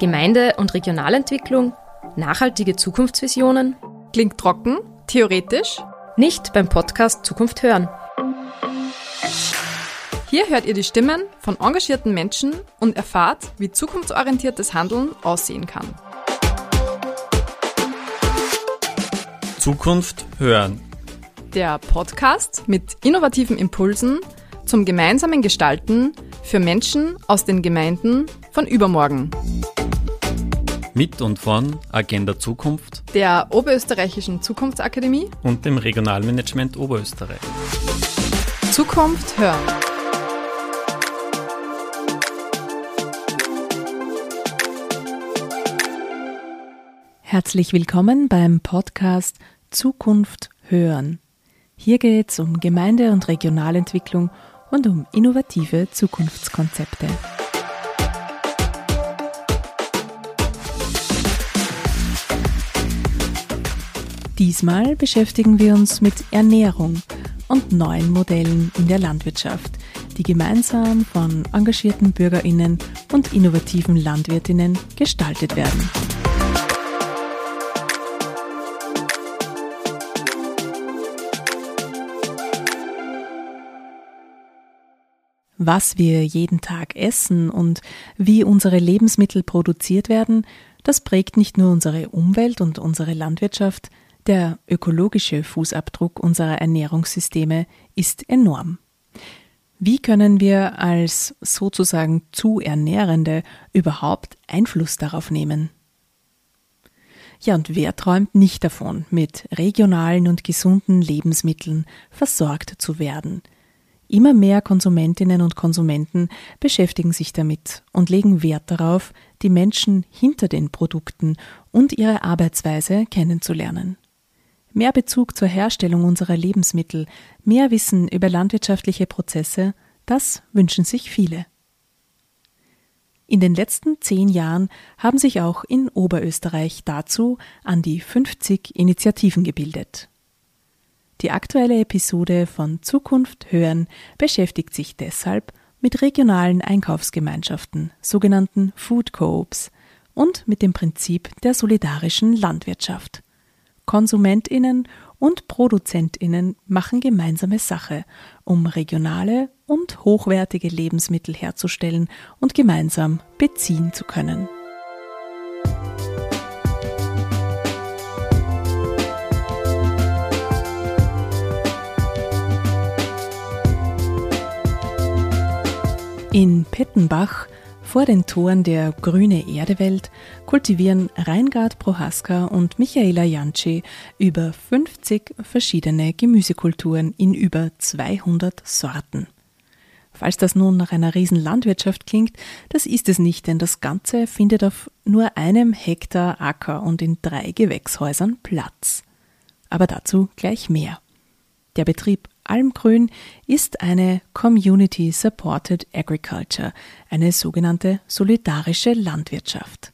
Gemeinde- und Regionalentwicklung, nachhaltige Zukunftsvisionen? Klingt trocken, theoretisch? Nicht beim Podcast Zukunft hören. Hier hört ihr die Stimmen von engagierten Menschen und erfahrt, wie zukunftsorientiertes Handeln aussehen kann. Zukunft hören. Der Podcast mit innovativen Impulsen zum gemeinsamen Gestalten für Menschen aus den Gemeinden von übermorgen. Mit und von Agenda Zukunft Der Oberösterreichischen Zukunftsakademie und dem Regionalmanagement Oberösterreich. Zukunft hören. Herzlich willkommen beim Podcast Zukunft hören. Hier geht es um Gemeinde- und Regionalentwicklung und um innovative Zukunftskonzepte. Diesmal beschäftigen wir uns mit Ernährung und neuen Modellen in der Landwirtschaft, die gemeinsam von engagierten Bürgerinnen und innovativen Landwirtinnen gestaltet werden. Was wir jeden Tag essen und wie unsere Lebensmittel produziert werden, das prägt nicht nur unsere Umwelt und unsere Landwirtschaft, der ökologische Fußabdruck unserer Ernährungssysteme ist enorm. Wie können wir als sozusagen zu Ernährende überhaupt Einfluss darauf nehmen? Ja, und wer träumt nicht davon, mit regionalen und gesunden Lebensmitteln versorgt zu werden? Immer mehr Konsumentinnen und Konsumenten beschäftigen sich damit und legen Wert darauf, die Menschen hinter den Produkten und ihre Arbeitsweise kennenzulernen. Mehr Bezug zur Herstellung unserer Lebensmittel, mehr Wissen über landwirtschaftliche Prozesse, das wünschen sich viele. In den letzten zehn Jahren haben sich auch in Oberösterreich dazu an die 50 Initiativen gebildet. Die aktuelle Episode von Zukunft hören beschäftigt sich deshalb mit regionalen Einkaufsgemeinschaften, sogenannten Food Coops, und mit dem Prinzip der solidarischen Landwirtschaft. Konsumentinnen und Produzentinnen machen gemeinsame Sache, um regionale und hochwertige Lebensmittel herzustellen und gemeinsam beziehen zu können. In Pettenbach vor den Toren der Grüne Erdewelt kultivieren Reingard Prohaska und Michaela Janci über 50 verschiedene Gemüsekulturen in über 200 Sorten. Falls das nun nach einer Riesenlandwirtschaft klingt, das ist es nicht, denn das Ganze findet auf nur einem Hektar Acker und in drei Gewächshäusern Platz. Aber dazu gleich mehr. Der Betrieb Almgrün ist eine Community Supported Agriculture, eine sogenannte solidarische Landwirtschaft.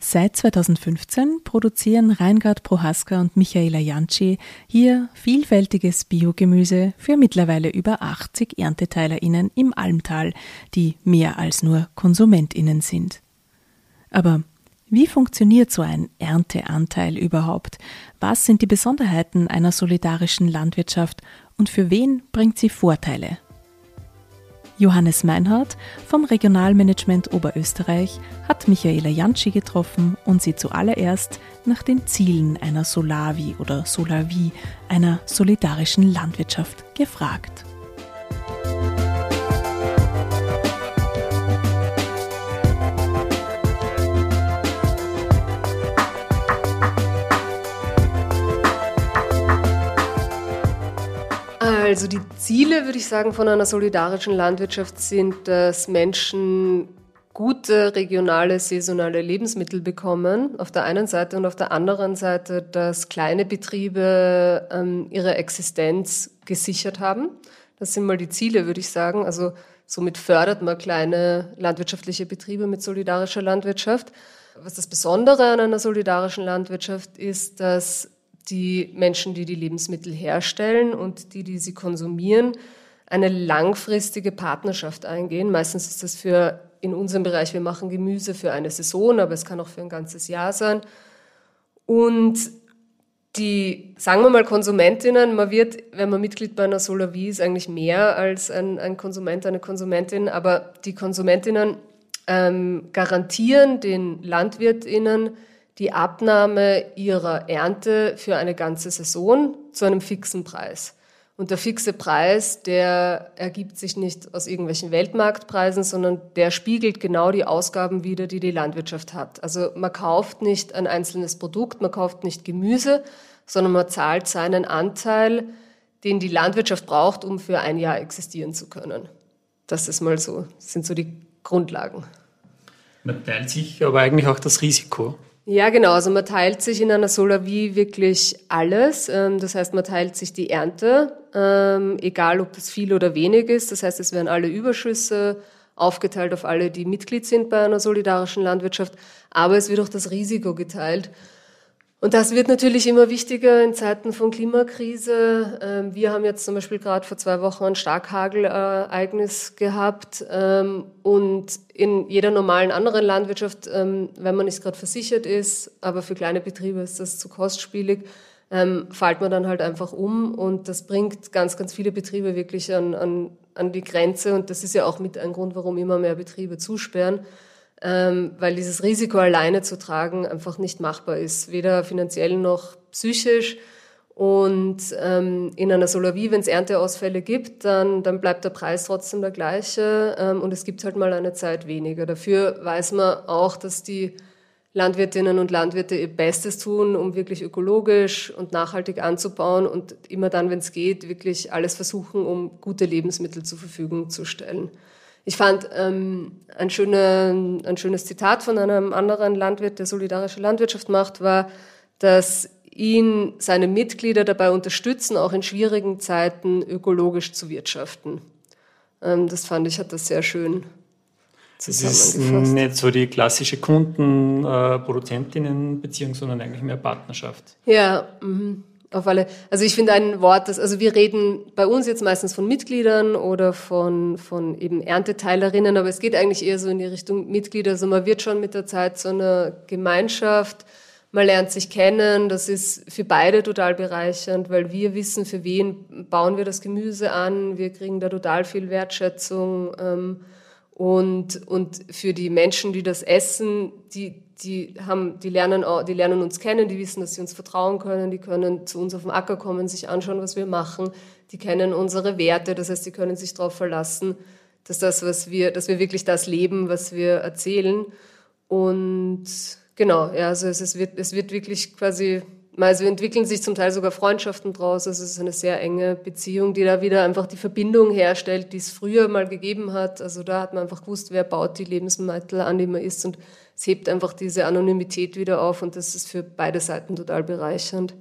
Seit 2015 produzieren Reingard Prohaska und Michaela Janci hier vielfältiges Biogemüse für mittlerweile über 80 ErnteteilerInnen im Almtal, die mehr als nur KonsumentInnen sind. Aber wie funktioniert so ein Ernteanteil überhaupt? Was sind die Besonderheiten einer solidarischen Landwirtschaft und für wen bringt sie Vorteile? Johannes Meinhardt vom Regionalmanagement Oberösterreich hat Michaela Janschi getroffen und sie zuallererst nach den Zielen einer Solavi oder Solavi, einer solidarischen Landwirtschaft, gefragt. Also die Ziele, würde ich sagen, von einer solidarischen Landwirtschaft sind, dass Menschen gute regionale, saisonale Lebensmittel bekommen, auf der einen Seite und auf der anderen Seite, dass kleine Betriebe ähm, ihre Existenz gesichert haben. Das sind mal die Ziele, würde ich sagen. Also somit fördert man kleine landwirtschaftliche Betriebe mit solidarischer Landwirtschaft. Was das Besondere an einer solidarischen Landwirtschaft ist, dass die Menschen, die die Lebensmittel herstellen und die, die sie konsumieren, eine langfristige Partnerschaft eingehen. Meistens ist das für in unserem Bereich, wir machen Gemüse für eine Saison, aber es kann auch für ein ganzes Jahr sein. Und die, sagen wir mal, Konsumentinnen, man wird, wenn man Mitglied bei einer Solavi ist, eigentlich mehr als ein, ein Konsument, eine Konsumentin, aber die Konsumentinnen ähm, garantieren den Landwirtinnen die Abnahme ihrer Ernte für eine ganze Saison zu einem fixen Preis. Und der fixe Preis, der ergibt sich nicht aus irgendwelchen Weltmarktpreisen, sondern der spiegelt genau die Ausgaben wider, die die Landwirtschaft hat. Also man kauft nicht ein einzelnes Produkt, man kauft nicht Gemüse, sondern man zahlt seinen Anteil, den die Landwirtschaft braucht, um für ein Jahr existieren zu können. Das ist mal so, das sind so die Grundlagen. Man teilt sich aber eigentlich auch das Risiko. Ja, genau. Also man teilt sich in einer Solavie wirklich alles. Ähm, das heißt, man teilt sich die Ernte, ähm, egal ob das viel oder wenig ist. Das heißt, es werden alle Überschüsse aufgeteilt auf alle, die Mitglied sind bei einer solidarischen Landwirtschaft. Aber es wird auch das Risiko geteilt. Und das wird natürlich immer wichtiger in Zeiten von Klimakrise. Ähm, wir haben jetzt zum Beispiel gerade vor zwei Wochen ein Starkhagelereignis gehabt. Ähm, und in jeder normalen anderen Landwirtschaft, ähm, wenn man nicht gerade versichert ist, aber für kleine Betriebe ist das zu kostspielig, fällt man dann halt einfach um. Und das bringt ganz, ganz viele Betriebe wirklich an, an, an die Grenze. Und das ist ja auch mit ein Grund, warum immer mehr Betriebe zusperren ähm, weil dieses Risiko alleine zu tragen einfach nicht machbar ist, weder finanziell noch psychisch. Und ähm, in einer Solarie, wenn es Ernteausfälle gibt, dann, dann bleibt der Preis trotzdem der gleiche ähm, und es gibt halt mal eine Zeit weniger. Dafür weiß man auch, dass die Landwirtinnen und Landwirte ihr Bestes tun, um wirklich ökologisch und nachhaltig anzubauen und immer dann, wenn es geht, wirklich alles versuchen, um gute Lebensmittel zur Verfügung zu stellen. Ich fand ähm, ein, schöne, ein schönes Zitat von einem anderen Landwirt, der solidarische Landwirtschaft macht, war, dass ihn seine Mitglieder dabei unterstützen, auch in schwierigen Zeiten ökologisch zu wirtschaften. Ähm, das fand ich, hat das sehr schön das ist nicht so die klassische Kunden-Produzentinnen-Beziehung, äh, sondern eigentlich mehr Partnerschaft. Ja, mhm. Auf alle. Also ich finde ein Wort, das, also wir reden bei uns jetzt meistens von Mitgliedern oder von, von eben Ernteteilerinnen, aber es geht eigentlich eher so in die Richtung Mitglieder. Also man wird schon mit der Zeit so eine Gemeinschaft, man lernt sich kennen, das ist für beide total bereichernd, weil wir wissen, für wen bauen wir das Gemüse an, wir kriegen da total viel Wertschätzung. Ähm, und, und für die Menschen, die das essen, die, die haben, die lernen, die lernen uns kennen, die wissen, dass sie uns vertrauen können, die können zu uns auf den Acker kommen, sich anschauen, was wir machen, die kennen unsere Werte, das heißt, die können sich darauf verlassen, dass das, was wir, dass wir wirklich das leben, was wir erzählen. Und genau, ja, also es, es wird, es wird wirklich quasi also entwickeln sich zum Teil sogar Freundschaften draus. Also es ist eine sehr enge Beziehung, die da wieder einfach die Verbindung herstellt, die es früher mal gegeben hat. Also da hat man einfach gewusst, wer baut die Lebensmittel an, die man isst. Und es hebt einfach diese Anonymität wieder auf und das ist für beide Seiten total bereichernd.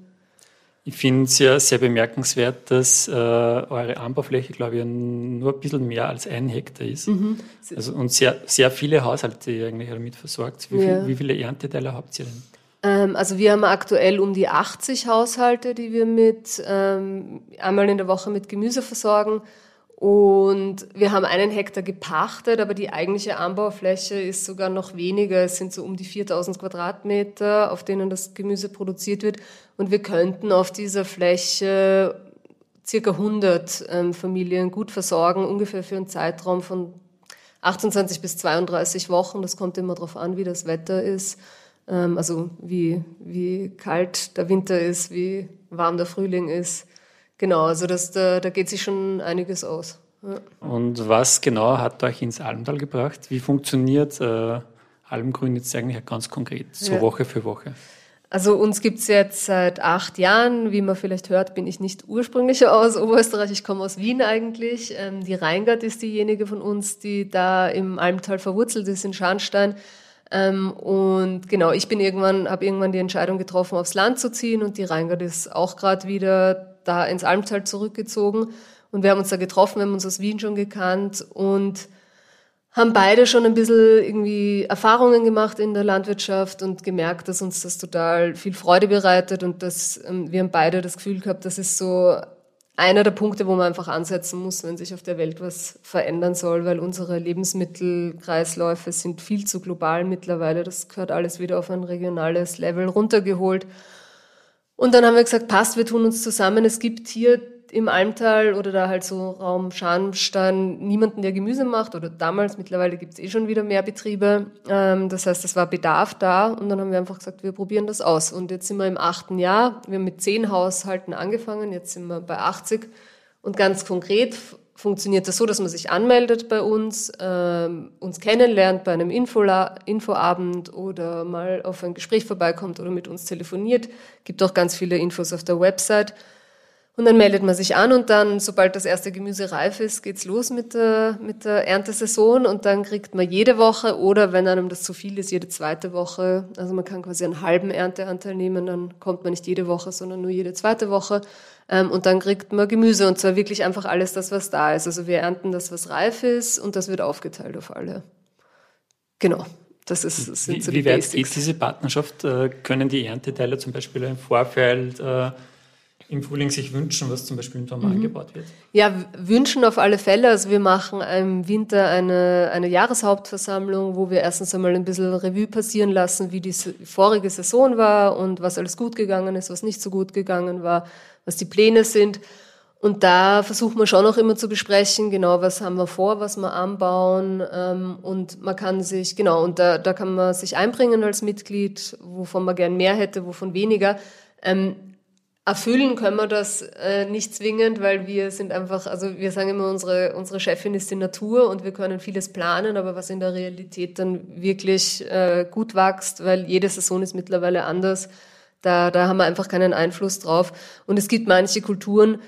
Ich finde es ja sehr bemerkenswert, dass äh, eure Anbaufläche, glaube ich, nur ein bisschen mehr als ein Hektar ist. Mhm. Also, und sehr, sehr viele Haushalte eigentlich damit versorgt. Wie, ja. viel, wie viele Ernteteile habt ihr denn? Ähm, also wir haben aktuell um die 80 Haushalte, die wir mit ähm, einmal in der Woche mit Gemüse versorgen. Und wir haben einen Hektar gepachtet, aber die eigentliche Anbaufläche ist sogar noch weniger. Es sind so um die 4000 Quadratmeter, auf denen das Gemüse produziert wird. Und wir könnten auf dieser Fläche circa 100 ähm, Familien gut versorgen, ungefähr für einen Zeitraum von 28 bis 32 Wochen. Das kommt immer darauf an, wie das Wetter ist. Ähm, also wie, wie kalt der Winter ist, wie warm der Frühling ist. Genau, also das, da, da geht sich schon einiges aus. Ja. Und was genau hat euch ins Almtal gebracht? Wie funktioniert äh, Almgrün jetzt eigentlich ganz konkret, so ja. Woche für Woche? Also uns gibt's jetzt seit acht Jahren. Wie man vielleicht hört, bin ich nicht ursprünglich aus Oberösterreich, ich komme aus Wien eigentlich. Ähm, die Reingard ist diejenige von uns, die da im Almtal verwurzelt ist, in Scharnstein. Ähm, und genau, ich bin irgendwann, habe irgendwann die Entscheidung getroffen, aufs Land zu ziehen und die Reingard ist auch gerade wieder da ins Almtal zurückgezogen. Und wir haben uns da getroffen, wir haben uns aus Wien schon gekannt und haben beide schon ein bisschen irgendwie Erfahrungen gemacht in der Landwirtschaft und gemerkt, dass uns das total viel Freude bereitet und dass ähm, wir haben beide das Gefühl gehabt, das ist so einer der Punkte, wo man einfach ansetzen muss, wenn sich auf der Welt was verändern soll, weil unsere Lebensmittelkreisläufe sind viel zu global mittlerweile. Das gehört alles wieder auf ein regionales Level runtergeholt. Und dann haben wir gesagt, passt, wir tun uns zusammen. Es gibt hier im Almtal oder da halt so Raum Scharnstein niemanden, der Gemüse macht oder damals, mittlerweile gibt es eh schon wieder mehr Betriebe. Ähm, das heißt, es war Bedarf da und dann haben wir einfach gesagt, wir probieren das aus. Und jetzt sind wir im achten Jahr, wir haben mit zehn Haushalten angefangen, jetzt sind wir bei 80 und ganz konkret funktioniert das so, dass man sich anmeldet bei uns, ähm, uns kennenlernt bei einem Infoabend oder mal auf ein Gespräch vorbeikommt oder mit uns telefoniert. Gibt auch ganz viele Infos auf der Website. Und dann meldet man sich an und dann, sobald das erste Gemüse reif ist, geht's los mit der, mit der Erntesaison und dann kriegt man jede Woche oder wenn einem das zu viel ist, jede zweite Woche. Also man kann quasi einen halben Ernteanteil nehmen, dann kommt man nicht jede Woche, sondern nur jede zweite Woche. Ähm, und dann kriegt man Gemüse und zwar wirklich einfach alles das, was da ist. Also wir ernten das, was reif ist und das wird aufgeteilt auf alle. Genau. Das, ist, das sind so wie, die wie weit geht diese Partnerschaft? Äh, können die Ernteteile zum Beispiel im Vorfeld äh, im Frühling sich wünschen, was zum Beispiel im Sommer mhm. angebaut wird? Ja, wünschen auf alle Fälle. Also wir machen im Winter eine, eine Jahreshauptversammlung, wo wir erstens einmal ein bisschen Revue passieren lassen, wie die vorige Saison war und was alles gut gegangen ist, was nicht so gut gegangen war, was die Pläne sind. Und da versuchen wir schon auch immer zu besprechen, genau, was haben wir vor, was wir anbauen. Ähm, und man kann sich, genau, und da, da kann man sich einbringen als Mitglied, wovon man gern mehr hätte, wovon weniger. Ähm, Erfüllen können wir das äh, nicht zwingend, weil wir sind einfach, also wir sagen immer, unsere, unsere Chefin ist die Natur und wir können vieles planen, aber was in der Realität dann wirklich äh, gut wächst, weil jede Saison ist mittlerweile anders, da, da haben wir einfach keinen Einfluss drauf. Und es gibt manche Kulturen,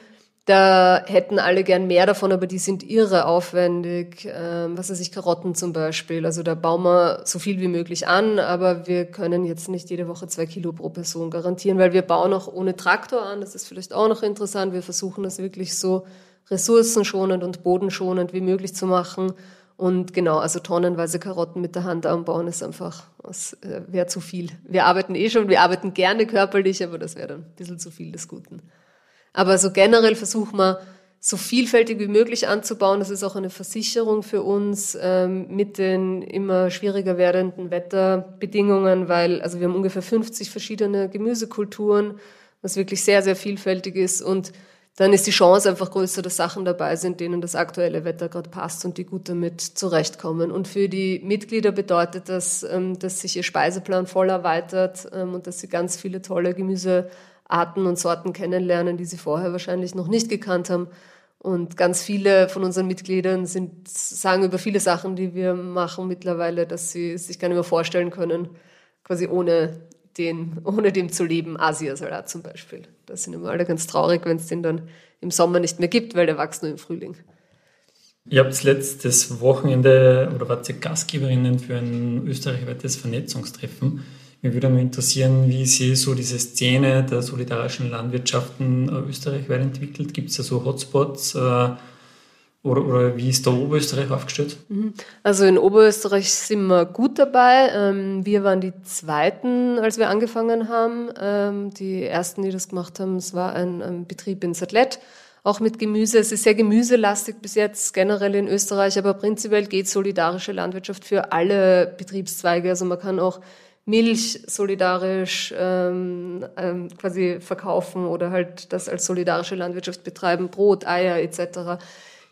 da hätten alle gern mehr davon, aber die sind irre aufwendig. Ähm, was weiß ich, Karotten zum Beispiel. Also da bauen wir so viel wie möglich an, aber wir können jetzt nicht jede Woche zwei Kilo pro Person garantieren, weil wir bauen auch ohne Traktor an. Das ist vielleicht auch noch interessant. Wir versuchen das wirklich so ressourcenschonend und bodenschonend wie möglich zu machen. Und genau, also tonnenweise Karotten mit der Hand anbauen ist einfach, das äh, wäre zu viel. Wir arbeiten eh schon, wir arbeiten gerne körperlich, aber das wäre dann ein bisschen zu viel des Guten. Aber so generell versuchen wir, so vielfältig wie möglich anzubauen. Das ist auch eine Versicherung für uns ähm, mit den immer schwieriger werdenden Wetterbedingungen, weil also wir haben ungefähr 50 verschiedene Gemüsekulturen, was wirklich sehr, sehr vielfältig ist. Und dann ist die Chance einfach größer, dass Sachen dabei sind, denen das aktuelle Wetter gerade passt und die gut damit zurechtkommen. Und für die Mitglieder bedeutet das, ähm, dass sich ihr Speiseplan voll erweitert ähm, und dass sie ganz viele tolle Gemüse Arten und Sorten kennenlernen, die sie vorher wahrscheinlich noch nicht gekannt haben. Und ganz viele von unseren Mitgliedern sind, sagen über viele Sachen, die wir machen mittlerweile, dass sie sich gar nicht mehr vorstellen können, quasi ohne den, ohne dem zu leben, Asiasalat zum Beispiel. Da sind immer alle ganz traurig, wenn es den dann im Sommer nicht mehr gibt, weil der wächst nur im Frühling. Ihr habt letztes Wochenende oder wart ihr Gastgeberinnen für ein österreichweites Vernetzungstreffen. Mir würde mal interessieren, wie Sie so diese Szene der solidarischen Landwirtschaften äh, österreichweit entwickelt. Gibt es da so Hotspots? Äh, oder, oder, wie ist da Oberösterreich aufgestellt? Mhm. Also in Oberösterreich sind wir gut dabei. Ähm, wir waren die Zweiten, als wir angefangen haben. Ähm, die Ersten, die das gemacht haben, es war ein, Betrieb in Sattlet, auch mit Gemüse. Es ist sehr gemüselastig bis jetzt generell in Österreich, aber prinzipiell geht solidarische Landwirtschaft für alle Betriebszweige. Also man kann auch Milch solidarisch ähm, ähm, quasi verkaufen oder halt das als solidarische Landwirtschaft betreiben, Brot, Eier etc.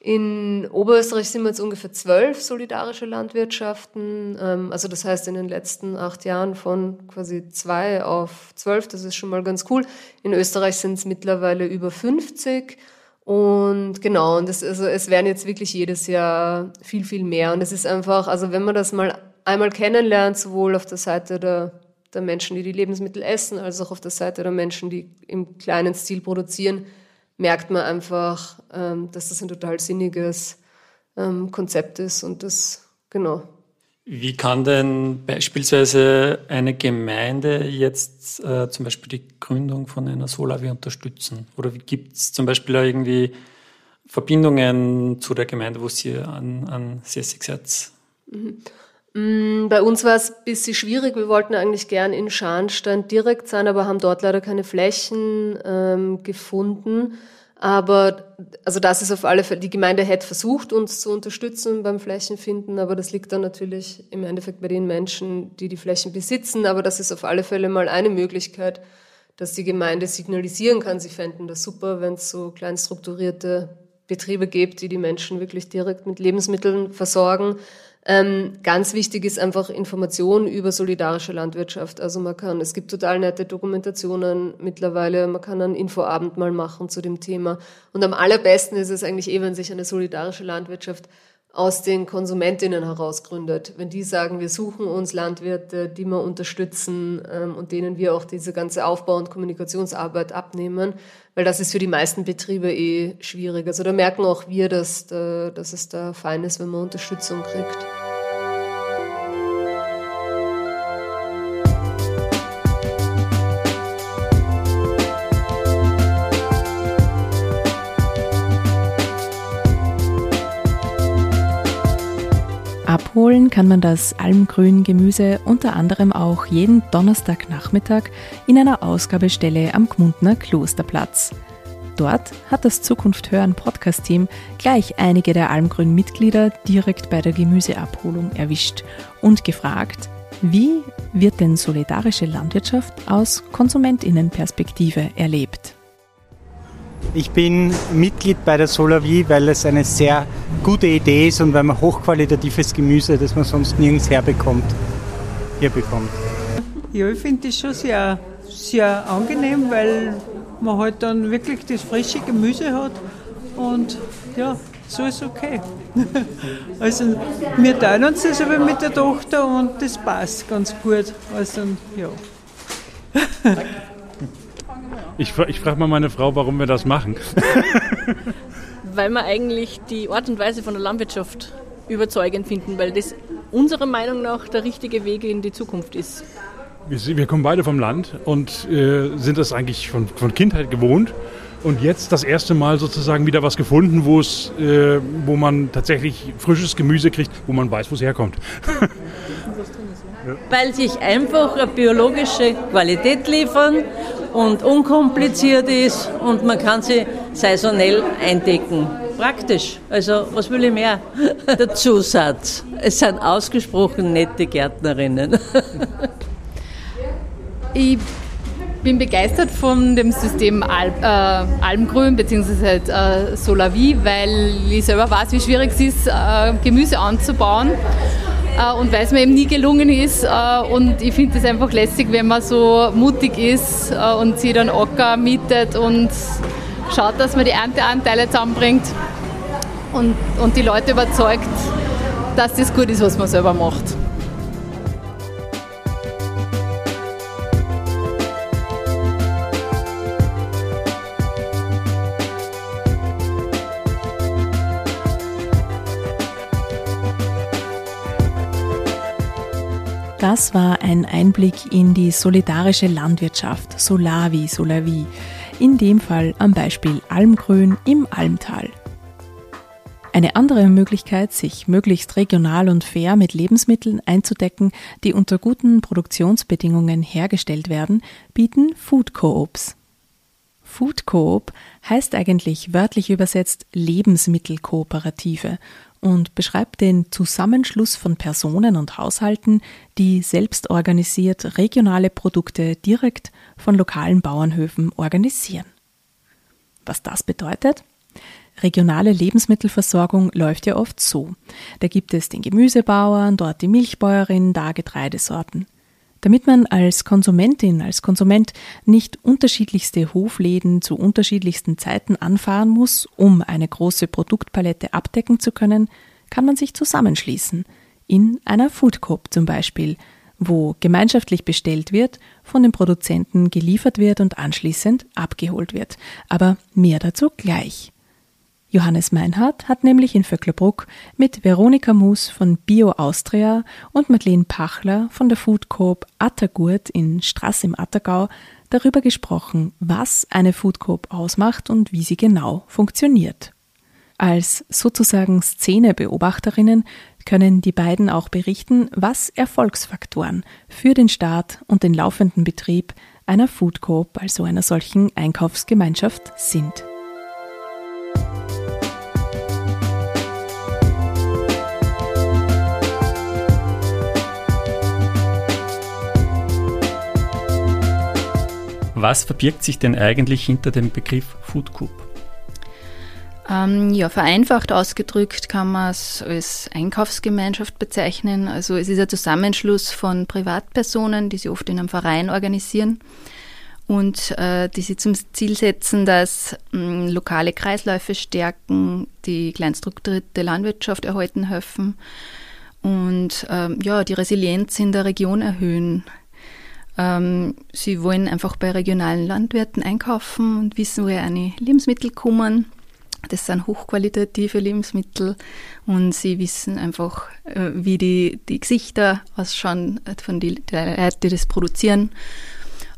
In Oberösterreich sind wir jetzt ungefähr zwölf solidarische Landwirtschaften. Ähm, also das heißt in den letzten acht Jahren von quasi zwei auf zwölf, das ist schon mal ganz cool. In Österreich sind es mittlerweile über 50. Und genau, und das, also es werden jetzt wirklich jedes Jahr viel, viel mehr. Und es ist einfach, also wenn man das mal einmal kennenlernt, sowohl auf der Seite der, der Menschen, die die Lebensmittel essen, als auch auf der Seite der Menschen, die im kleinen Stil produzieren, merkt man einfach, ähm, dass das ein total sinniges ähm, Konzept ist und das, genau. Wie kann denn beispielsweise eine Gemeinde jetzt äh, zum Beispiel die Gründung von einer Solavi unterstützen? Oder gibt es zum Beispiel irgendwie Verbindungen zu der Gemeinde, wo Sie an, an CSX seid? Mhm. Mm, bei uns war es ein bisschen schwierig. Wir wollten eigentlich gern in Scharnstein direkt sein, aber haben dort leider keine Flächen ähm, gefunden. Aber also das ist auf alle Fälle, die Gemeinde hätte versucht, uns zu unterstützen beim Flächenfinden, aber das liegt dann natürlich im Endeffekt bei den Menschen, die die Flächen besitzen. Aber das ist auf alle Fälle mal eine Möglichkeit, dass die Gemeinde signalisieren kann, sie fänden das super, wenn es so klein strukturierte Betriebe gibt, die die Menschen wirklich direkt mit Lebensmitteln versorgen. Ähm, ganz wichtig ist einfach Information über solidarische Landwirtschaft. Also man kann, es gibt total nette Dokumentationen mittlerweile, man kann einen Infoabend mal machen zu dem Thema. Und am allerbesten ist es eigentlich eh, wenn sich eine solidarische Landwirtschaft aus den Konsumentinnen heraus gründet. Wenn die sagen, wir suchen uns Landwirte, die wir unterstützen ähm, und denen wir auch diese ganze Aufbau- und Kommunikationsarbeit abnehmen, weil das ist für die meisten Betriebe eh schwierig. Also da merken auch wir, dass, da, dass es da fein ist, wenn man Unterstützung kriegt. Abholen kann man das Almgrün-Gemüse unter anderem auch jeden Donnerstagnachmittag in einer Ausgabestelle am Gmundner Klosterplatz. Dort hat das Zukunft hören Podcast-Team gleich einige der Almgrün-Mitglieder direkt bei der Gemüseabholung erwischt und gefragt, wie wird denn solidarische Landwirtschaft aus Konsumentinnenperspektive erlebt? Ich bin Mitglied bei der Solavi, weil es eine sehr gute Idee ist und weil man hochqualitatives Gemüse, das man sonst nirgends herbekommt, hier bekommt. Ja, ich finde das schon sehr, sehr angenehm, weil man halt dann wirklich das frische Gemüse hat und ja, so ist okay. Also wir teilen uns das aber mit der Tochter und das passt ganz gut. Also ja. Ich, ich frage mal meine Frau, warum wir das machen. weil wir eigentlich die Art und Weise von der Landwirtschaft überzeugend finden, weil das unserer Meinung nach der richtige Weg in die Zukunft ist. Wir, wir kommen beide vom Land und äh, sind das eigentlich von, von, Kindheit gewohnt. Und jetzt das erste Mal sozusagen wieder was gefunden, wo es, äh, wo man tatsächlich frisches Gemüse kriegt, wo man weiß, wo es herkommt. Weil sich einfach eine biologische Qualität liefern und unkompliziert ist und man kann sie saisonell eindecken. Praktisch. Also was will ich mehr? Der Zusatz. Es sind ausgesprochen nette Gärtnerinnen. Ich bin begeistert von dem System Al äh, Almgrün bzw. Halt, äh, Solavi, weil ich selber weiß, wie schwierig es ist, äh, Gemüse anzubauen. Äh, und weil es mir eben nie gelungen ist. Äh, und ich finde es einfach lässig, wenn man so mutig ist äh, und sie dann Acker mietet und schaut, dass man die Ernteanteile zusammenbringt und, und die Leute überzeugt, dass das gut ist, was man selber macht. Das war ein Einblick in die solidarische Landwirtschaft, Solavi, Solavi, in dem Fall am Beispiel Almgrün im Almtal. Eine andere Möglichkeit, sich möglichst regional und fair mit Lebensmitteln einzudecken, die unter guten Produktionsbedingungen hergestellt werden, bieten Food Coops. Food Coop heißt eigentlich wörtlich übersetzt Lebensmittelkooperative und beschreibt den Zusammenschluss von Personen und Haushalten, die selbst organisiert regionale Produkte direkt von lokalen Bauernhöfen organisieren. Was das bedeutet? Regionale Lebensmittelversorgung läuft ja oft so. Da gibt es den Gemüsebauern, dort die Milchbäuerin, da Getreidesorten. Damit man als Konsumentin, als Konsument nicht unterschiedlichste Hofläden zu unterschiedlichsten Zeiten anfahren muss, um eine große Produktpalette abdecken zu können, kann man sich zusammenschließen. In einer Food Coop zum Beispiel, wo gemeinschaftlich bestellt wird, von den Produzenten geliefert wird und anschließend abgeholt wird. Aber mehr dazu gleich. Johannes Meinhardt hat nämlich in Vöcklerbruck mit Veronika Mus von Bio Austria und Madeleine Pachler von der Food Coop Attergurt in Straß im Attergau darüber gesprochen, was eine Food Coop ausmacht und wie sie genau funktioniert. Als sozusagen Szenebeobachterinnen können die beiden auch berichten, was Erfolgsfaktoren für den Start und den laufenden Betrieb einer Food Coop, also einer solchen Einkaufsgemeinschaft, sind. Was verbirgt sich denn eigentlich hinter dem Begriff Food Coop? Ähm, ja, vereinfacht ausgedrückt kann man es als Einkaufsgemeinschaft bezeichnen. Also es ist ein Zusammenschluss von Privatpersonen, die sich oft in einem Verein organisieren und äh, die sich zum Ziel setzen, dass mh, lokale Kreisläufe stärken, die kleinstrukturierte Landwirtschaft erhalten helfen und ähm, ja, die Resilienz in der Region erhöhen. Ähm, sie wollen einfach bei regionalen Landwirten einkaufen und wissen, woher eine Lebensmittel kommen das sind hochqualitative Lebensmittel und sie wissen einfach, äh, wie die, die Gesichter ausschauen von den Leuten, die das produzieren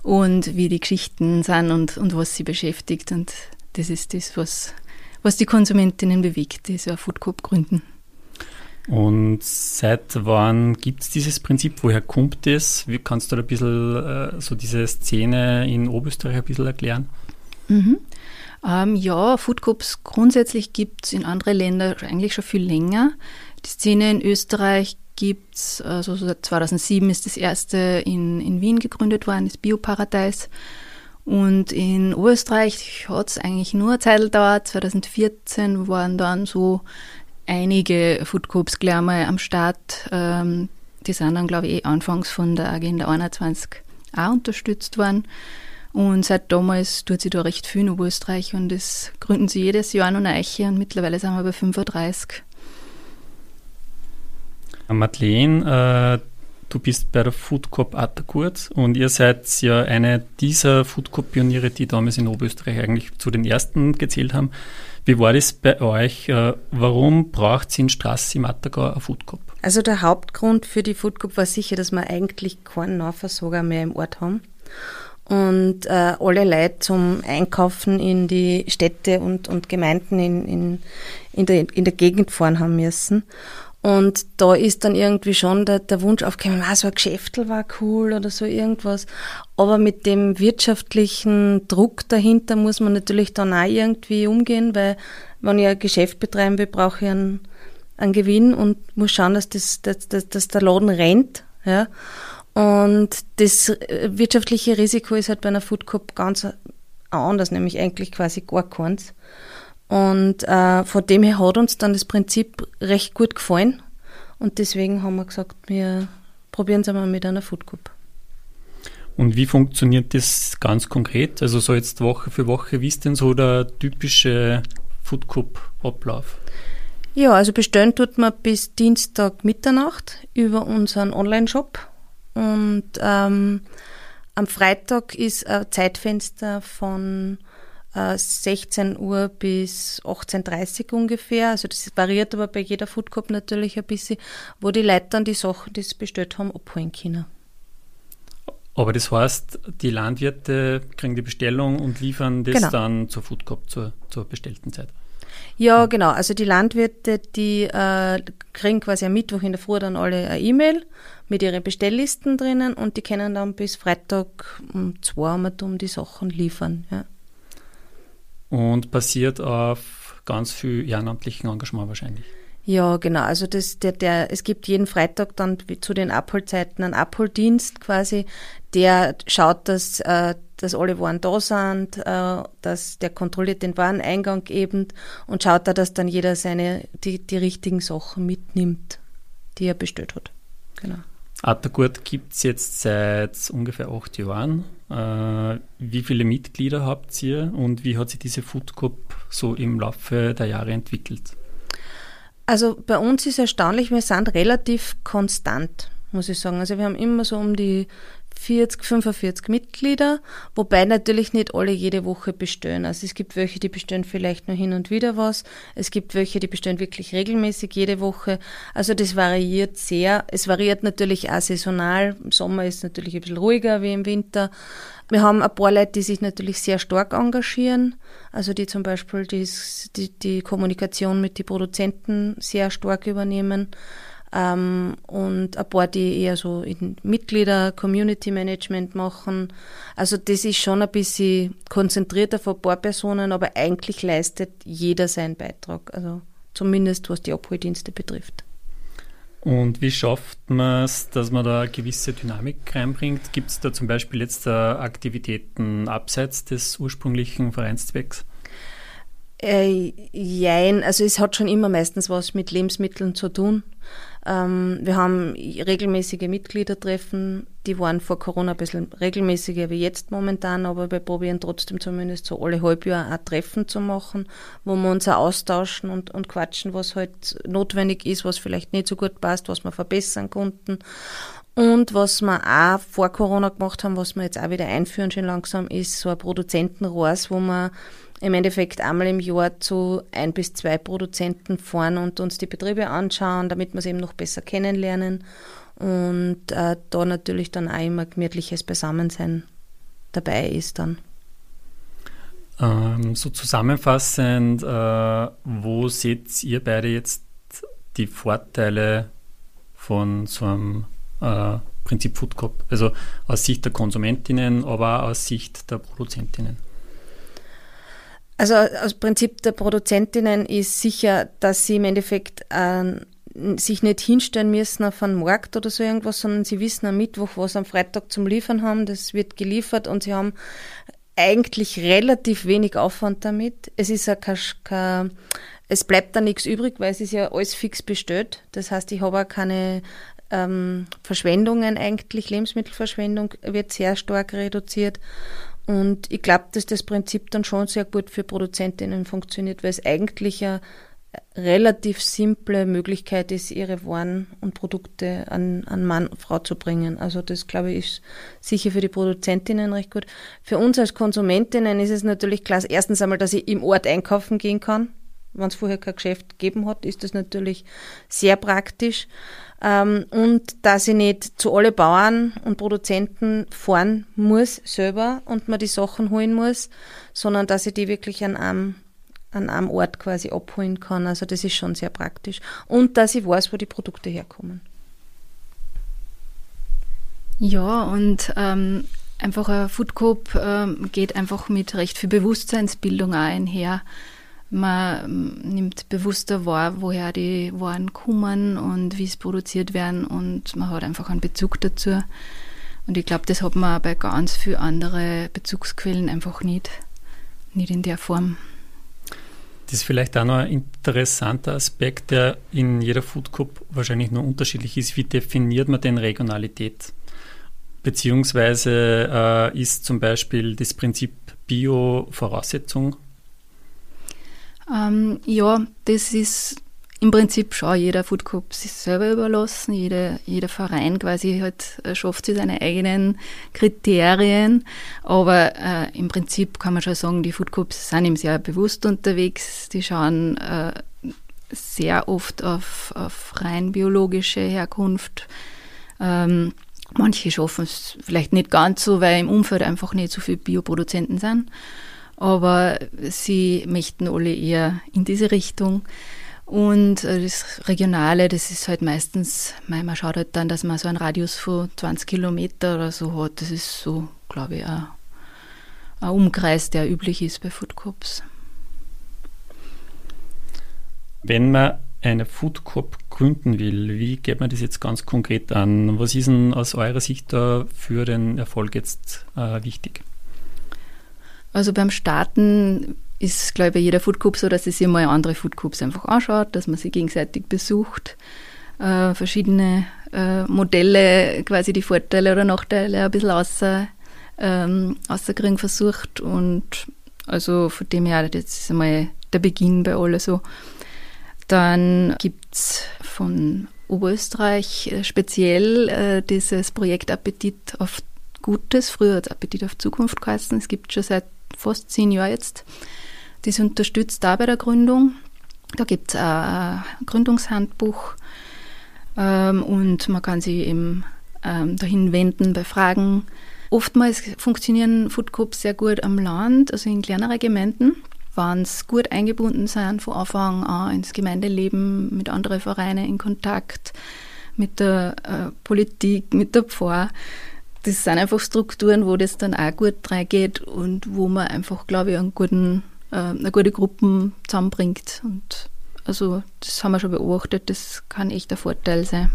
und wie die Geschichten sind und, und was sie beschäftigt. Und das ist das, was, was die Konsumentinnen bewegt, die so ein Food Coop gründen. Und seit wann gibt es dieses Prinzip? Woher kommt das? Wie kannst du da ein bisschen äh, so diese Szene in Oberösterreich ein bisschen erklären? Mhm. Ähm, ja, Food grundsätzlich gibt es in anderen Ländern eigentlich schon viel länger. Die Szene in Österreich gibt es, also seit 2007 ist das erste in, in Wien gegründet worden, das Bioparadies. Und in Österreich hat es eigentlich nur eine Zeit gedauert. 2014 waren dann so einige Food Groups gleich mal am Start. Ähm, die sind dann, glaube ich, eh anfangs von der Agenda 21 auch unterstützt worden. Und seit damals tut sie da recht viel in Oberösterreich und das gründen sie jedes Jahr noch Eiche und mittlerweile sind wir bei 35. Madeleine, äh, du bist bei der Food Coop Atterkurt und ihr seid ja eine dieser Food Coop Pioniere, die damals in Oberösterreich eigentlich zu den ersten gezählt haben. Wie war das bei euch? Äh, warum braucht es in Straße im Attergau eine Food Coop? Also der Hauptgrund für die Food Coop war sicher, dass wir eigentlich keinen Nahversorger mehr im Ort haben und äh, alle Leute zum Einkaufen in die Städte und, und Gemeinden in, in, in, der, in der Gegend fahren haben müssen. Und da ist dann irgendwie schon der, der Wunsch aufgekommen, ah, so ein Geschäftel war cool oder so irgendwas. Aber mit dem wirtschaftlichen Druck dahinter muss man natürlich dann auch irgendwie umgehen, weil wenn ich ein Geschäft betreiben will, brauche ich einen, einen Gewinn und muss schauen, dass, das, dass, dass, dass der Laden rennt. Ja. Und das äh, wirtschaftliche Risiko ist halt bei einer Food Cup ganz anders, nämlich eigentlich quasi gar keins. Und äh, von dem her hat uns dann das Prinzip recht gut gefallen. Und deswegen haben wir gesagt, wir probieren es einmal mit einer Food Cup. Und wie funktioniert das ganz konkret? Also so jetzt Woche für Woche, wie ist denn so der typische Food Cup Ablauf? Ja, also bestellen tut man bis Dienstag Mitternacht über unseren Online-Shop und ähm, am Freitag ist ein Zeitfenster von 16 Uhr bis 18.30 Uhr ungefähr. Also das variiert aber bei jeder Food Cup natürlich ein bisschen, wo die Leute dann die Sachen, die sie bestellt haben, abholen können. Aber das heißt, die Landwirte kriegen die Bestellung und liefern das genau. dann zur Food Cup zur, zur bestellten Zeit. Ja, genau. Also die Landwirte, die äh, kriegen quasi am Mittwoch in der Früh dann alle eine E-Mail mit ihren Bestelllisten drinnen und die können dann bis Freitag um zwei um die Sachen liefern. Ja. Und basiert auf ganz viel ehrenamtlichen Engagement wahrscheinlich. Ja, genau. Also das, der, der, es gibt jeden Freitag dann zu den Abholzeiten einen Abholdienst quasi, der schaut, dass, äh, dass alle Waren da sind, äh, dass der kontrolliert den Wareneingang eben und schaut da, dass dann jeder seine, die, die richtigen Sachen mitnimmt, die er bestellt hat. Genau. Attergurt gibt es jetzt seit ungefähr acht Jahren. Äh, wie viele Mitglieder habt ihr und wie hat sich diese Food Group so im Laufe der Jahre entwickelt? Also bei uns ist erstaunlich, wir sind relativ konstant, muss ich sagen. Also wir haben immer so um die 40, 45 Mitglieder, wobei natürlich nicht alle jede Woche bestellen. Also es gibt welche, die bestellen vielleicht nur hin und wieder was. Es gibt welche, die bestellen wirklich regelmäßig jede Woche. Also das variiert sehr. Es variiert natürlich auch saisonal. Im Sommer ist es natürlich ein bisschen ruhiger wie im Winter. Wir haben ein paar Leute, die sich natürlich sehr stark engagieren, also die zum Beispiel die, die, die Kommunikation mit den Produzenten sehr stark übernehmen ähm, und ein paar, die eher so in Mitglieder, Community Management machen. Also das ist schon ein bisschen konzentrierter von ein paar Personen, aber eigentlich leistet jeder seinen Beitrag, also zumindest was die Abholdienste betrifft. Und wie schafft man es, dass man da eine gewisse Dynamik reinbringt? Gibt es da zum Beispiel jetzt Aktivitäten abseits des ursprünglichen Vereinszwecks? Äh, jein, also es hat schon immer meistens was mit Lebensmitteln zu tun. Ähm, wir haben regelmäßige Mitgliedertreffen, die waren vor Corona ein bisschen regelmäßiger wie jetzt momentan, aber wir probieren trotzdem zumindest so alle halb Jahr ein Treffen zu machen, wo wir uns auch austauschen und, und quatschen, was halt notwendig ist, was vielleicht nicht so gut passt, was wir verbessern konnten. Und was wir auch vor Corona gemacht haben, was wir jetzt auch wieder einführen schon langsam, ist so ein Produzentenrohrs, wo wir im Endeffekt einmal im Jahr zu ein bis zwei Produzenten fahren und uns die Betriebe anschauen, damit wir es eben noch besser kennenlernen und äh, da natürlich dann auch immer gemütliches Beisammensein dabei ist dann. Ähm, so zusammenfassend, äh, wo seht ihr beide jetzt die Vorteile von so einem äh, Prinzip Food Cop? Also aus Sicht der Konsumentinnen, aber auch aus Sicht der Produzentinnen? Also aus Prinzip der Produzentinnen ist sicher, dass sie im Endeffekt äh, sich nicht hinstellen müssen auf einen Markt oder so irgendwas, sondern sie wissen am Mittwoch, was sie am Freitag zum Liefern haben. Das wird geliefert und sie haben eigentlich relativ wenig Aufwand damit. Es ist ja kein es bleibt da nichts übrig, weil es ist ja alles fix bestellt. Das heißt, ich habe auch keine ähm, Verschwendungen eigentlich. Lebensmittelverschwendung wird sehr stark reduziert. Und ich glaube, dass das Prinzip dann schon sehr gut für Produzentinnen funktioniert, weil es eigentlich eine relativ simple Möglichkeit ist, ihre Waren und Produkte an, an Mann und Frau zu bringen. Also das, glaube ich, ist sicher für die Produzentinnen recht gut. Für uns als Konsumentinnen ist es natürlich klar, erstens einmal, dass ich im Ort einkaufen gehen kann. Wenn es vorher kein Geschäft gegeben hat, ist das natürlich sehr praktisch. Ähm, und dass ich nicht zu alle Bauern und Produzenten fahren muss selber und mir die Sachen holen muss, sondern dass ich die wirklich an einem, an einem Ort quasi abholen kann. Also das ist schon sehr praktisch. Und dass ich weiß, wo die Produkte herkommen. Ja, und ähm, einfach ein Food Coop ähm, geht einfach mit recht viel Bewusstseinsbildung einher. Man nimmt bewusster wahr, woher die Waren kommen und wie es produziert werden und man hat einfach einen Bezug dazu. Und ich glaube, das hat man bei ganz vielen anderen Bezugsquellen einfach nicht, nicht in der Form. Das ist vielleicht auch noch ein interessanter Aspekt, der in jeder Food Cup wahrscheinlich nur unterschiedlich ist. Wie definiert man denn Regionalität? Beziehungsweise äh, ist zum Beispiel das Prinzip Bio Voraussetzung ähm, ja, das ist im Prinzip schon jeder Food Cup sich selber überlassen. Jeder, jeder Verein quasi halt äh, schafft sich seine eigenen Kriterien. Aber äh, im Prinzip kann man schon sagen, die Food Cups sind ihm sehr bewusst unterwegs. Die schauen äh, sehr oft auf, auf rein biologische Herkunft. Ähm, manche schaffen es vielleicht nicht ganz so, weil im Umfeld einfach nicht so viele Bioproduzenten sind aber sie möchten alle eher in diese Richtung. Und äh, das Regionale, das ist halt meistens, man schaut halt dann, dass man so einen Radius von 20 Kilometer oder so hat. Das ist so, glaube ich, ein, Umkreis, der üblich ist bei Food Corps. Wenn man eine Food Corp gründen will, wie geht man das jetzt ganz konkret an? Was ist denn aus eurer Sicht da für den Erfolg jetzt äh, wichtig? Also beim Starten ist, glaube ich, jeder Food Club so, dass er sich mal andere Food Clubs einfach anschaut, dass man sie gegenseitig besucht, äh, verschiedene äh, Modelle, quasi die Vorteile oder Nachteile ein bisschen außer, ähm, außerkriegen versucht und also von dem her, das ist einmal der Beginn bei alle so. Dann gibt es von Oberösterreich äh, speziell äh, dieses Projekt Appetit auf Gutes, früher hat Appetit auf Zukunft geheißen. Es gibt schon seit fast zehn Jahre jetzt. Das unterstützt da bei der Gründung. Da gibt es ein Gründungshandbuch ähm, und man kann sich eben ähm, dahin wenden bei Fragen. Oftmals funktionieren Food Groups sehr gut am Land, also in kleineren Gemeinden, wenn sie gut eingebunden sind von Anfang an ins Gemeindeleben, mit anderen Vereinen in Kontakt, mit der äh, Politik, mit der Pfarr das sind einfach Strukturen, wo das dann auch gut reingeht und wo man einfach, glaube ich, einen guten, äh, eine gute Gruppe zusammenbringt und Also das haben wir schon beobachtet, das kann echt ein Vorteil sein.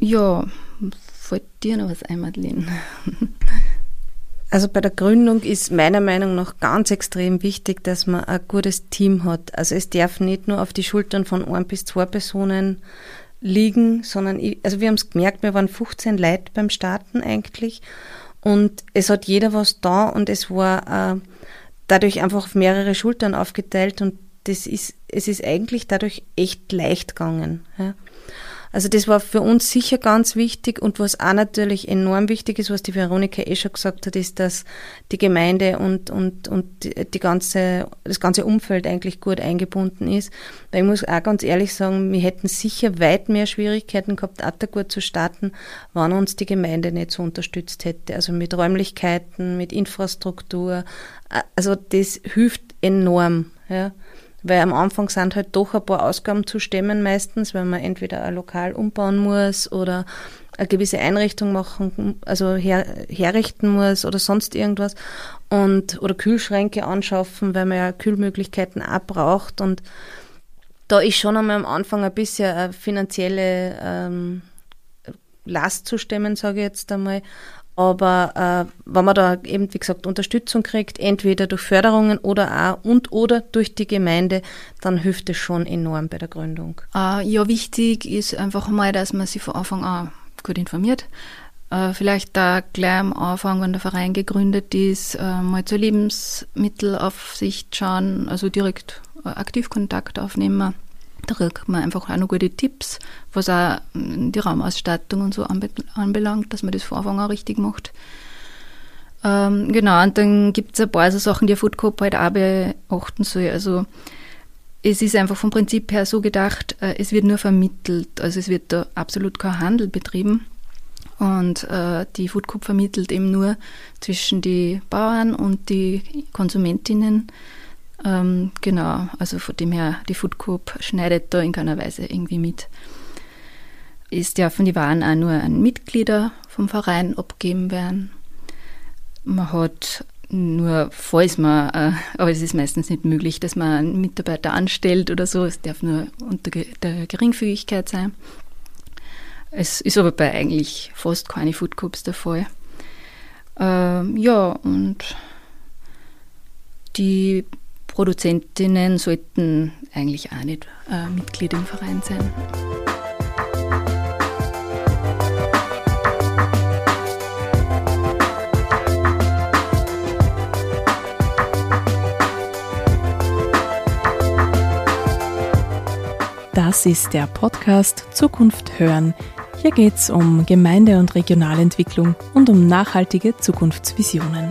Ja, fällt dir noch was ein, Madeleine? Also bei der Gründung ist meiner Meinung nach ganz extrem wichtig, dass man ein gutes Team hat. Also es darf nicht nur auf die Schultern von ein bis zwei Personen liegen, sondern ich, also wir haben es gemerkt, wir waren 15 Leute beim Starten eigentlich und es hat jeder was da und es war äh, dadurch einfach auf mehrere Schultern aufgeteilt und das ist, es ist eigentlich dadurch echt leicht gegangen. Ja. Also das war für uns sicher ganz wichtig und was auch natürlich enorm wichtig ist, was die Veronika eh schon gesagt hat, ist, dass die Gemeinde und, und, und die ganze, das ganze Umfeld eigentlich gut eingebunden ist. Weil ich muss auch ganz ehrlich sagen, wir hätten sicher weit mehr Schwierigkeiten gehabt, Attagur zu starten, wenn uns die Gemeinde nicht so unterstützt hätte. Also mit Räumlichkeiten, mit Infrastruktur. Also das hilft enorm. Ja weil am Anfang sind halt doch ein paar Ausgaben zu stemmen meistens, wenn man entweder ein Lokal umbauen muss oder eine gewisse Einrichtung machen, also her, herrichten muss oder sonst irgendwas und oder Kühlschränke anschaffen, weil man ja Kühlmöglichkeiten auch braucht und da ist schon einmal am Anfang ein bisschen eine finanzielle ähm, Last zu stemmen, sage ich jetzt einmal. Aber äh, wenn man da eben, wie gesagt, Unterstützung kriegt, entweder durch Förderungen oder auch und oder durch die Gemeinde, dann hilft es schon enorm bei der Gründung. Äh, ja, wichtig ist einfach mal, dass man sich von Anfang an gut informiert. Äh, vielleicht da gleich am Anfang, wenn der Verein gegründet ist, äh, mal zur Lebensmittelaufsicht schauen, also direkt äh, aktiv Kontakt aufnehmen da kriegt man einfach auch noch gute Tipps, was auch die Raumausstattung und so anbelangt, dass man das von Anfang an richtig macht. Ähm, genau, und dann gibt es ein paar so Sachen, die ein Food Coop halt auch beachten soll. Also es ist einfach vom Prinzip her so gedacht, äh, es wird nur vermittelt, also es wird da absolut kein Handel betrieben. Und äh, die Food Coop vermittelt eben nur zwischen die Bauern und die Konsumentinnen ähm, genau, also von dem her, die Food Coop schneidet da in keiner Weise irgendwie mit. Es dürfen die Waren auch nur an Mitglieder vom Verein abgeben werden. Man hat nur, falls man, äh, aber es ist meistens nicht möglich, dass man einen Mitarbeiter anstellt oder so, es darf nur unter der Geringfügigkeit sein. Es ist aber bei eigentlich fast keine Food Coops der Fall. Ähm, ja, und die Produzentinnen sollten eigentlich auch nicht äh, Mitglied im Verein sein. Das ist der Podcast Zukunft hören. Hier geht es um Gemeinde- und Regionalentwicklung und um nachhaltige Zukunftsvisionen.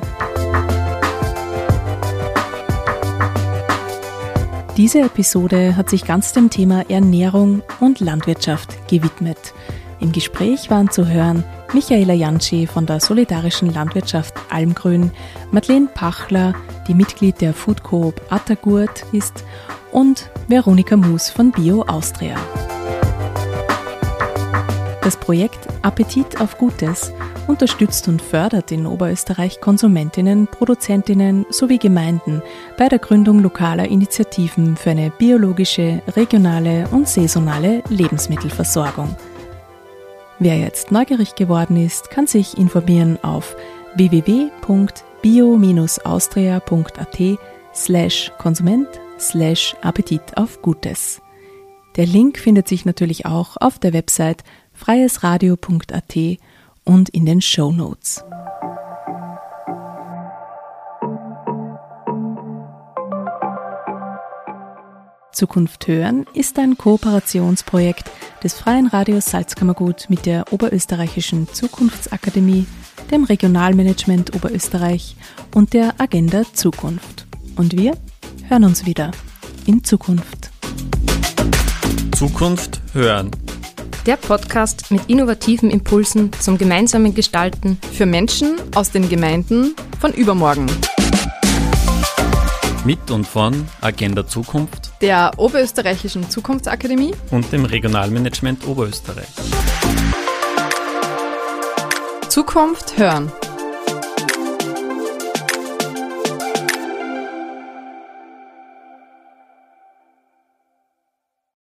Diese Episode hat sich ganz dem Thema Ernährung und Landwirtschaft gewidmet. Im Gespräch waren zu hören Michaela Janschi von der Solidarischen Landwirtschaft Almgrün, Madeleine Pachler, die Mitglied der Food Coop Attagurt ist, und Veronika Mus von Bio Austria. Das Projekt Appetit auf Gutes unterstützt und fördert in Oberösterreich Konsumentinnen, Produzentinnen sowie Gemeinden bei der Gründung lokaler Initiativen für eine biologische, regionale und saisonale Lebensmittelversorgung. Wer jetzt neugierig geworden ist, kann sich informieren auf www.bio-austria.at slash Konsument slash Appetit auf Gutes. Der Link findet sich natürlich auch auf der Website freiesradio.at und in den Show Notes. Zukunft hören ist ein Kooperationsprojekt des Freien Radios Salzkammergut mit der Oberösterreichischen Zukunftsakademie, dem Regionalmanagement Oberösterreich und der Agenda Zukunft. Und wir hören uns wieder in Zukunft. Zukunft hören der Podcast mit innovativen Impulsen zum gemeinsamen Gestalten für Menschen aus den Gemeinden von übermorgen. Mit und von Agenda Zukunft, der Oberösterreichischen Zukunftsakademie und dem Regionalmanagement Oberösterreich. Zukunft hören